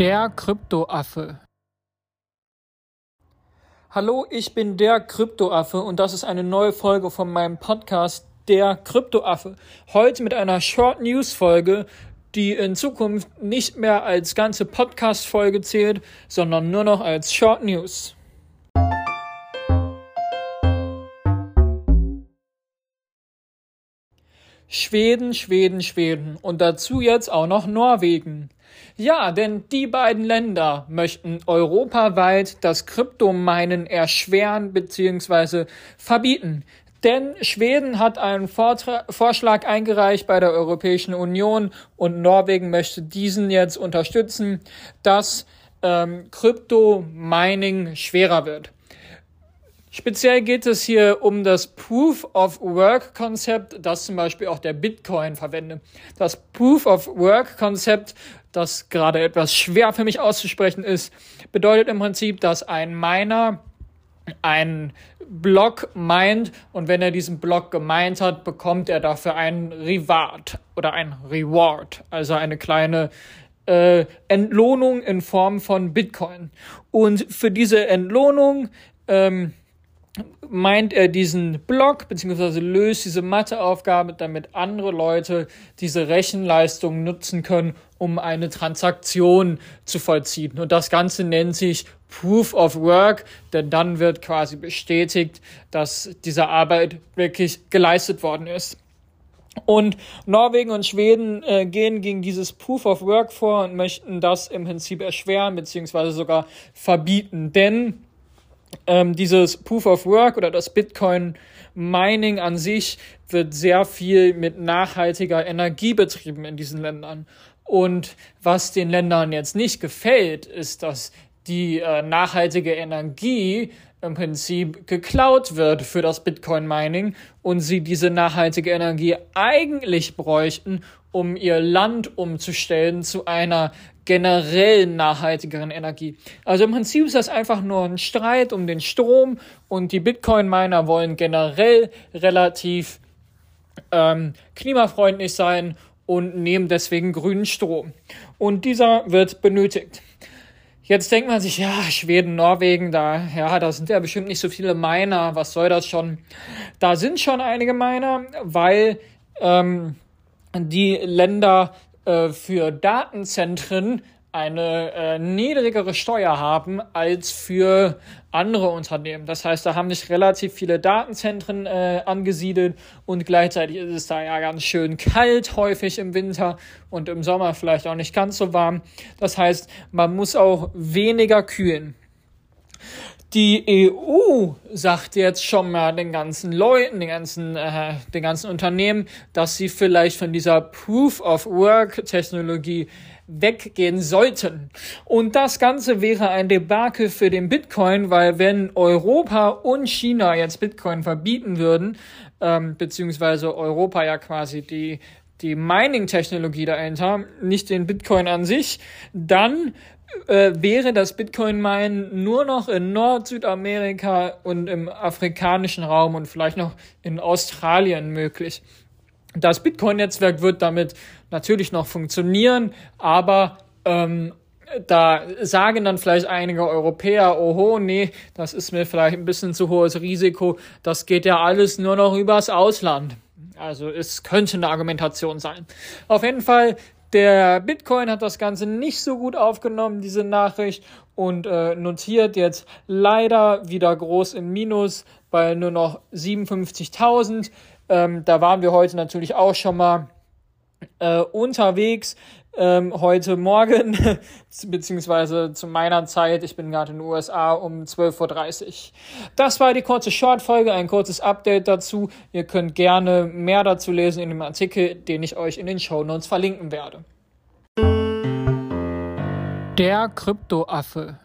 Der Kryptoaffe. Hallo, ich bin der Kryptoaffe und das ist eine neue Folge von meinem Podcast Der Kryptoaffe. Heute mit einer Short News Folge, die in Zukunft nicht mehr als ganze Podcast Folge zählt, sondern nur noch als Short News. Schweden, Schweden, Schweden und dazu jetzt auch noch Norwegen. Ja, denn die beiden Länder möchten europaweit das Kryptominen erschweren bzw. verbieten. Denn Schweden hat einen Vortra Vorschlag eingereicht bei der Europäischen Union und Norwegen möchte diesen jetzt unterstützen, dass ähm, Kryptomining schwerer wird. Speziell geht es hier um das Proof of Work Konzept, das zum Beispiel auch der Bitcoin verwendet. Das Proof of Work Konzept, das gerade etwas schwer für mich auszusprechen ist, bedeutet im Prinzip, dass ein Miner einen Block meint und wenn er diesen Block gemeint hat, bekommt er dafür einen Reward oder ein Reward, also eine kleine äh, Entlohnung in Form von Bitcoin. Und für diese Entlohnung ähm, meint er diesen Block beziehungsweise löst diese Matheaufgabe, damit andere Leute diese Rechenleistung nutzen können, um eine Transaktion zu vollziehen. Und das Ganze nennt sich Proof of Work, denn dann wird quasi bestätigt, dass diese Arbeit wirklich geleistet worden ist. Und Norwegen und Schweden äh, gehen gegen dieses Proof of Work vor und möchten das im Prinzip erschweren beziehungsweise sogar verbieten. Denn ähm, dieses Proof of Work oder das Bitcoin Mining an sich wird sehr viel mit nachhaltiger Energie betrieben in diesen Ländern. Und was den Ländern jetzt nicht gefällt, ist, dass die äh, nachhaltige Energie im Prinzip geklaut wird für das Bitcoin Mining und sie diese nachhaltige Energie eigentlich bräuchten, um ihr Land umzustellen zu einer generell nachhaltigeren Energie. Also im Prinzip ist das einfach nur ein Streit um den Strom und die Bitcoin-Miner wollen generell relativ ähm, klimafreundlich sein und nehmen deswegen grünen Strom. Und dieser wird benötigt. Jetzt denkt man sich, ja, Schweden, Norwegen, da, ja, da sind ja bestimmt nicht so viele Miner, was soll das schon? Da sind schon einige Miner, weil ähm, die Länder äh, für Datenzentren eine äh, niedrigere Steuer haben als für andere Unternehmen. Das heißt, da haben sich relativ viele Datenzentren äh, angesiedelt und gleichzeitig ist es da ja ganz schön kalt häufig im Winter und im Sommer vielleicht auch nicht ganz so warm. Das heißt, man muss auch weniger kühlen. Die EU sagt jetzt schon mal den ganzen Leuten, den ganzen, äh, den ganzen Unternehmen, dass sie vielleicht von dieser Proof of Work Technologie weggehen sollten. Und das Ganze wäre ein Debakel für den Bitcoin, weil wenn Europa und China jetzt Bitcoin verbieten würden, ähm, beziehungsweise Europa ja quasi die die Mining-Technologie dahinter, nicht den Bitcoin an sich, dann äh, wäre das Bitcoin-Minen nur noch in Nord-, Südamerika und im afrikanischen Raum und vielleicht noch in Australien möglich. Das Bitcoin-Netzwerk wird damit natürlich noch funktionieren, aber ähm, da sagen dann vielleicht einige Europäer, oho, nee, das ist mir vielleicht ein bisschen zu hohes Risiko, das geht ja alles nur noch übers Ausland. Also es könnte eine Argumentation sein. Auf jeden Fall der Bitcoin hat das Ganze nicht so gut aufgenommen, diese Nachricht, und äh, notiert jetzt leider wieder groß im Minus bei nur noch 57.000. Ähm, da waren wir heute natürlich auch schon mal äh, unterwegs ähm, heute Morgen, beziehungsweise zu meiner Zeit, ich bin gerade in den USA um 12.30 Uhr. Das war die kurze Short-Folge, ein kurzes Update dazu. Ihr könnt gerne mehr dazu lesen in dem Artikel, den ich euch in den Show Notes verlinken werde. Der Kryptoaffe